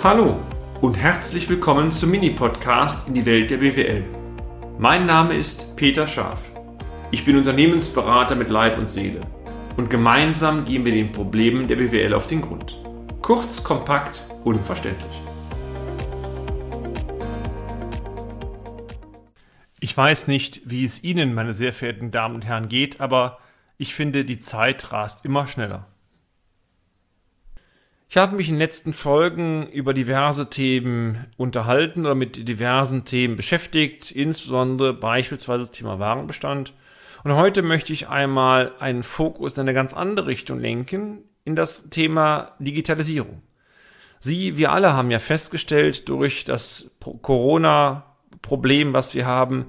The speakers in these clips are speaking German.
Hallo und herzlich willkommen zum Mini-Podcast in die Welt der BWL. Mein Name ist Peter Scharf. Ich bin Unternehmensberater mit Leib und Seele und gemeinsam gehen wir den Problemen der BWL auf den Grund. Kurz, kompakt, unverständlich. Ich weiß nicht, wie es Ihnen, meine sehr verehrten Damen und Herren, geht, aber ich finde, die Zeit rast immer schneller. Ich habe mich in den letzten Folgen über diverse Themen unterhalten oder mit diversen Themen beschäftigt, insbesondere beispielsweise das Thema Warenbestand. Und heute möchte ich einmal einen Fokus in eine ganz andere Richtung lenken, in das Thema Digitalisierung. Sie, wir alle haben ja festgestellt durch das Corona-Problem, was wir haben,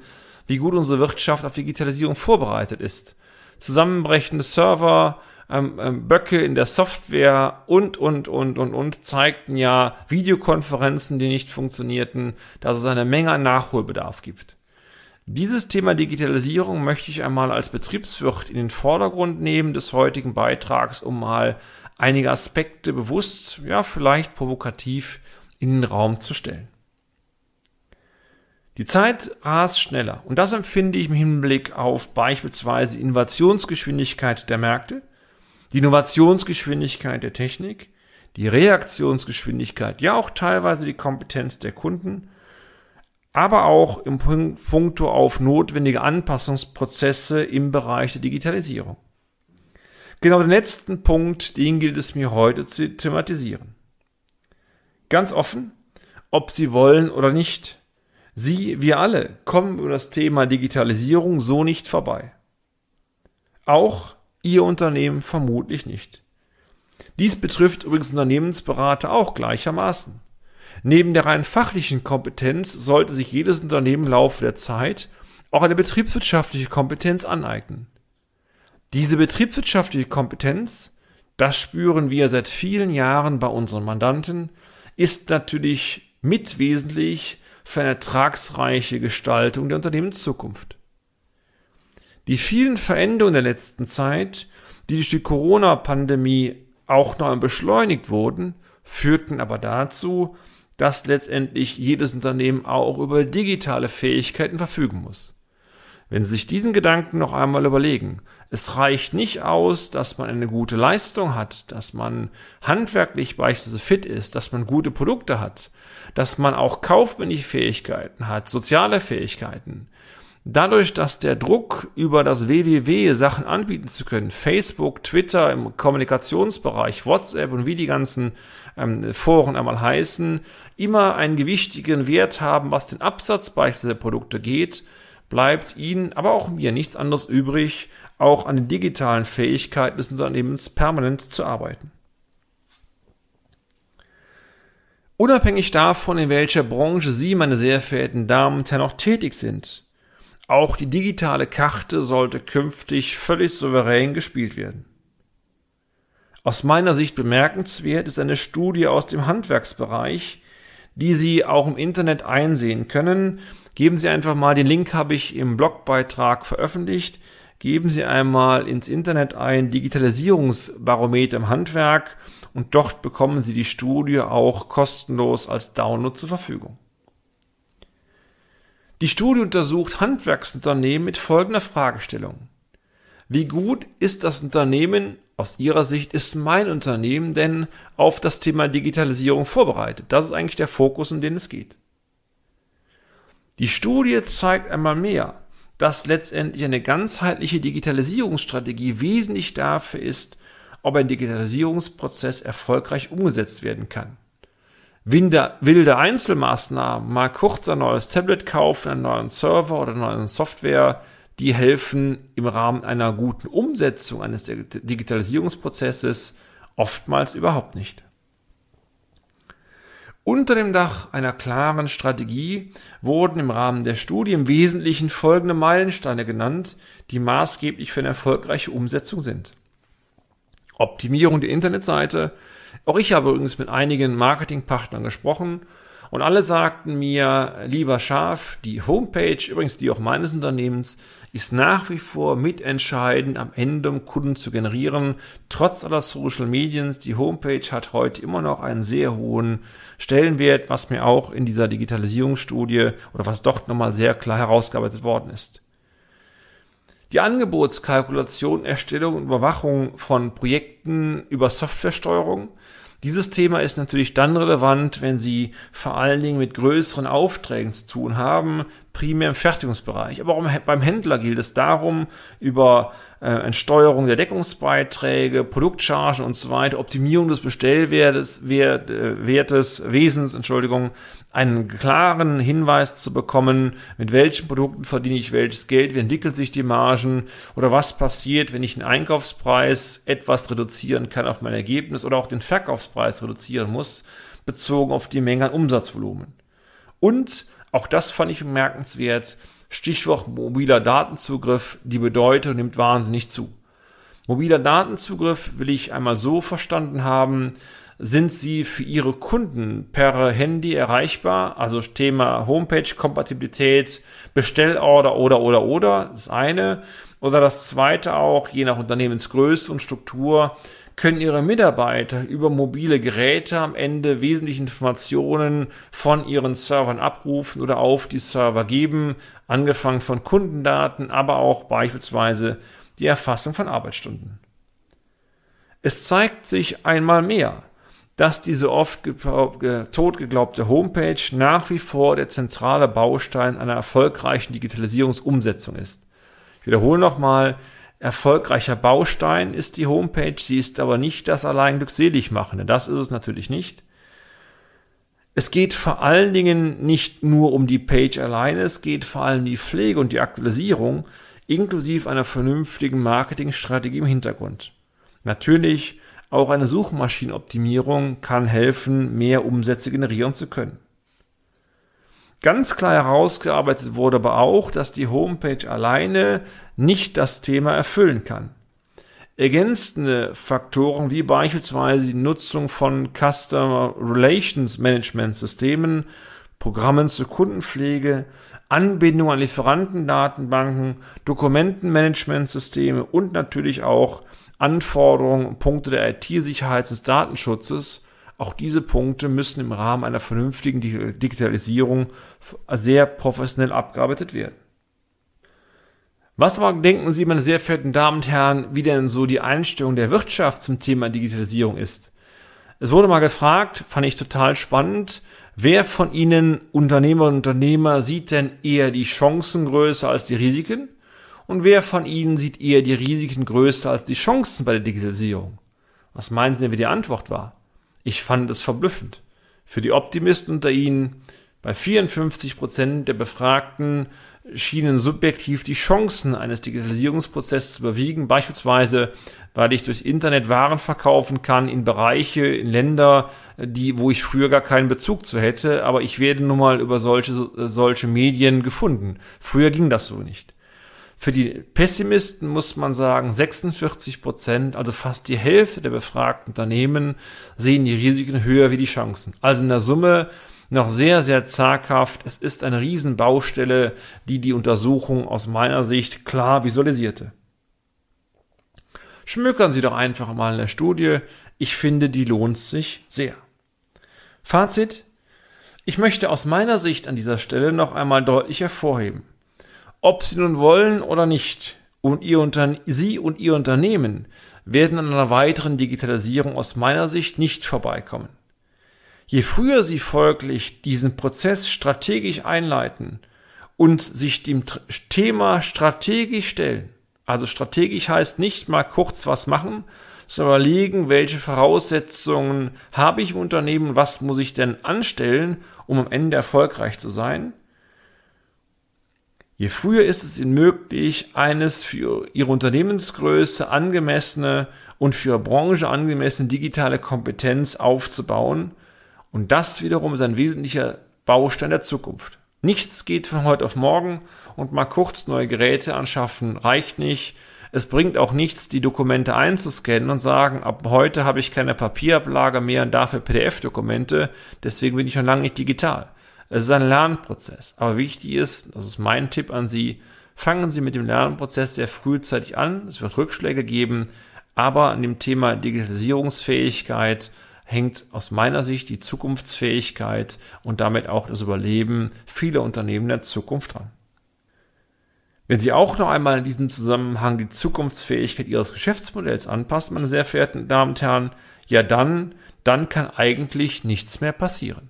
wie gut unsere Wirtschaft auf Digitalisierung vorbereitet ist. Zusammenbrechende Server, ähm, ähm, Böcke in der Software und, und, und, und, und zeigten ja Videokonferenzen, die nicht funktionierten, dass es eine Menge an Nachholbedarf gibt. Dieses Thema Digitalisierung möchte ich einmal als Betriebswirt in den Vordergrund nehmen des heutigen Beitrags, um mal einige Aspekte bewusst, ja, vielleicht provokativ in den Raum zu stellen. Die Zeit rast schneller und das empfinde ich im Hinblick auf beispielsweise Innovationsgeschwindigkeit der Märkte, die Innovationsgeschwindigkeit der Technik, die Reaktionsgeschwindigkeit, ja auch teilweise die Kompetenz der Kunden, aber auch im Punkto auf notwendige Anpassungsprozesse im Bereich der Digitalisierung. Genau den letzten Punkt, den gilt es mir heute zu thematisieren. Ganz offen, ob Sie wollen oder nicht, Sie, wir alle, kommen über das Thema Digitalisierung so nicht vorbei. Auch Ihr Unternehmen vermutlich nicht. Dies betrifft übrigens Unternehmensberater auch gleichermaßen. Neben der rein fachlichen Kompetenz sollte sich jedes Unternehmen im Laufe der Zeit auch eine betriebswirtschaftliche Kompetenz aneignen. Diese betriebswirtschaftliche Kompetenz, das spüren wir seit vielen Jahren bei unseren Mandanten, ist natürlich mitwesentlich für eine ertragsreiche Gestaltung der Unternehmenszukunft. Die vielen Veränderungen der letzten Zeit, die durch die Corona-Pandemie auch noch beschleunigt wurden, führten aber dazu, dass letztendlich jedes Unternehmen auch über digitale Fähigkeiten verfügen muss. Wenn Sie sich diesen Gedanken noch einmal überlegen, es reicht nicht aus, dass man eine gute Leistung hat, dass man handwerklich beispielsweise fit ist, dass man gute Produkte hat, dass man auch kaufmännische Fähigkeiten hat, soziale Fähigkeiten. Dadurch, dass der Druck über das WWW Sachen anbieten zu können, Facebook, Twitter im Kommunikationsbereich, WhatsApp und wie die ganzen ähm, Foren einmal heißen, immer einen gewichtigen Wert haben, was den Absatz beispielsweise der Produkte geht, bleibt Ihnen, aber auch mir nichts anderes übrig, auch an den digitalen Fähigkeiten des Unternehmens permanent zu arbeiten. Unabhängig davon, in welcher Branche Sie, meine sehr verehrten Damen und Herren, noch tätig sind, auch die digitale Karte sollte künftig völlig souverän gespielt werden. Aus meiner Sicht bemerkenswert ist eine Studie aus dem Handwerksbereich, die Sie auch im Internet einsehen können. Geben Sie einfach mal, den Link habe ich im Blogbeitrag veröffentlicht. Geben Sie einmal ins Internet ein Digitalisierungsbarometer im Handwerk und dort bekommen Sie die Studie auch kostenlos als Download zur Verfügung. Die Studie untersucht Handwerksunternehmen mit folgender Fragestellung. Wie gut ist das Unternehmen, aus Ihrer Sicht ist mein Unternehmen denn auf das Thema Digitalisierung vorbereitet? Das ist eigentlich der Fokus, um den es geht. Die Studie zeigt einmal mehr, dass letztendlich eine ganzheitliche Digitalisierungsstrategie wesentlich dafür ist, ob ein Digitalisierungsprozess erfolgreich umgesetzt werden kann wilde, Einzelmaßnahmen, mal kurz ein neues Tablet kaufen, einen neuen Server oder eine neue Software, die helfen im Rahmen einer guten Umsetzung eines Digitalisierungsprozesses oftmals überhaupt nicht. Unter dem Dach einer klaren Strategie wurden im Rahmen der Studie im Wesentlichen folgende Meilensteine genannt, die maßgeblich für eine erfolgreiche Umsetzung sind. Optimierung der Internetseite, auch ich habe übrigens mit einigen Marketingpartnern gesprochen Und alle sagten mir, lieber Schaf, die Homepage, übrigens die auch meines Unternehmens, ist nach wie vor mitentscheidend am Ende, um Kunden zu generieren. Trotz aller Social Mediens, die Homepage hat heute immer noch einen sehr hohen Stellenwert, was mir auch in dieser Digitalisierungsstudie oder was dort nochmal sehr klar herausgearbeitet worden ist. Die Angebotskalkulation, Erstellung und Überwachung von Projekten über Softwaresteuerung. Dieses Thema ist natürlich dann relevant, wenn Sie vor allen Dingen mit größeren Aufträgen zu tun haben, primär im Fertigungsbereich. Aber auch beim Händler gilt es darum, über äh, Entsteuerung der Deckungsbeiträge, Produktchargen und so weiter, Optimierung des Bestellwertes, Wert, äh, Wertes, Wesens, Entschuldigung, einen klaren Hinweis zu bekommen, mit welchen Produkten verdiene ich welches Geld, wie entwickelt sich die Margen oder was passiert, wenn ich den Einkaufspreis etwas reduzieren kann auf mein Ergebnis oder auch den Verkaufspreis reduzieren muss, bezogen auf die Menge an Umsatzvolumen. Und auch das fand ich bemerkenswert. Stichwort mobiler Datenzugriff, die Bedeutung nimmt wahnsinnig zu. Mobiler Datenzugriff will ich einmal so verstanden haben, sind sie für ihre Kunden per Handy erreichbar? Also Thema Homepage-Kompatibilität, Bestellorder oder oder oder, das eine. Oder das zweite auch, je nach Unternehmensgröße und Struktur, können ihre Mitarbeiter über mobile Geräte am Ende wesentliche Informationen von ihren Servern abrufen oder auf die Server geben, angefangen von Kundendaten, aber auch beispielsweise die Erfassung von Arbeitsstunden. Es zeigt sich einmal mehr, dass diese oft tot geglaubte Homepage nach wie vor der zentrale Baustein einer erfolgreichen Digitalisierungsumsetzung ist. Ich wiederhole nochmal, erfolgreicher Baustein ist die Homepage, sie ist aber nicht das allein glückselig machende. Das ist es natürlich nicht. Es geht vor allen Dingen nicht nur um die Page alleine, es geht vor allem die Pflege und die Aktualisierung, inklusive einer vernünftigen Marketingstrategie im Hintergrund. Natürlich auch eine Suchmaschinenoptimierung kann helfen, mehr Umsätze generieren zu können. Ganz klar herausgearbeitet wurde aber auch, dass die Homepage alleine nicht das Thema erfüllen kann. Ergänzende Faktoren wie beispielsweise die Nutzung von Customer Relations Management Systemen, Programmen zur Kundenpflege, Anbindung an Lieferantendatenbanken, Dokumentenmanagementsysteme und natürlich auch Anforderungen und Punkte der IT-Sicherheit des Datenschutzes, auch diese Punkte müssen im Rahmen einer vernünftigen Digitalisierung sehr professionell abgearbeitet werden. Was aber denken Sie, meine sehr verehrten Damen und Herren, wie denn so die Einstellung der Wirtschaft zum Thema Digitalisierung ist? Es wurde mal gefragt, fand ich total spannend, wer von Ihnen Unternehmer und Unternehmer sieht denn eher die Chancen größer als die Risiken? Und wer von Ihnen sieht eher die Risiken größer als die Chancen bei der Digitalisierung? Was meinen Sie denn, wie die Antwort war? Ich fand es verblüffend. Für die Optimisten unter Ihnen, bei 54 Prozent der Befragten schienen subjektiv die Chancen eines Digitalisierungsprozesses zu überwiegen, beispielsweise weil ich durch Internet Waren verkaufen kann in Bereiche, in Länder, die, wo ich früher gar keinen Bezug zu hätte, aber ich werde nun mal über solche, solche Medien gefunden. Früher ging das so nicht. Für die Pessimisten muss man sagen, 46 Prozent, also fast die Hälfte der befragten Unternehmen, sehen die Risiken höher wie die Chancen. Also in der Summe noch sehr, sehr zaghaft. Es ist eine Riesenbaustelle, die die Untersuchung aus meiner Sicht klar visualisierte. Schmückern Sie doch einfach mal in der Studie. Ich finde, die lohnt sich sehr. Fazit. Ich möchte aus meiner Sicht an dieser Stelle noch einmal deutlich hervorheben. Ob Sie nun wollen oder nicht, und ihr Sie und Ihr Unternehmen werden an einer weiteren Digitalisierung aus meiner Sicht nicht vorbeikommen. Je früher Sie folglich diesen Prozess strategisch einleiten und sich dem Thema strategisch stellen, also strategisch heißt nicht mal kurz was machen, sondern überlegen, welche Voraussetzungen habe ich im Unternehmen, was muss ich denn anstellen, um am Ende erfolgreich zu sein, Je früher ist es Ihnen möglich, eines für Ihre Unternehmensgröße angemessene und für Ihre Branche angemessene digitale Kompetenz aufzubauen. Und das wiederum ist ein wesentlicher Baustein der Zukunft. Nichts geht von heute auf morgen und mal kurz neue Geräte anschaffen reicht nicht. Es bringt auch nichts, die Dokumente einzuscannen und sagen, ab heute habe ich keine Papierablage mehr und dafür PDF-Dokumente, deswegen bin ich schon lange nicht digital. Es ist ein Lernprozess. Aber wichtig ist, das ist mein Tipp an Sie, fangen Sie mit dem Lernprozess sehr frühzeitig an. Es wird Rückschläge geben, aber an dem Thema Digitalisierungsfähigkeit hängt aus meiner Sicht die Zukunftsfähigkeit und damit auch das Überleben vieler Unternehmen der Zukunft dran. Wenn Sie auch noch einmal in diesem Zusammenhang die Zukunftsfähigkeit Ihres Geschäftsmodells anpassen, meine sehr verehrten Damen und Herren, ja dann, dann kann eigentlich nichts mehr passieren.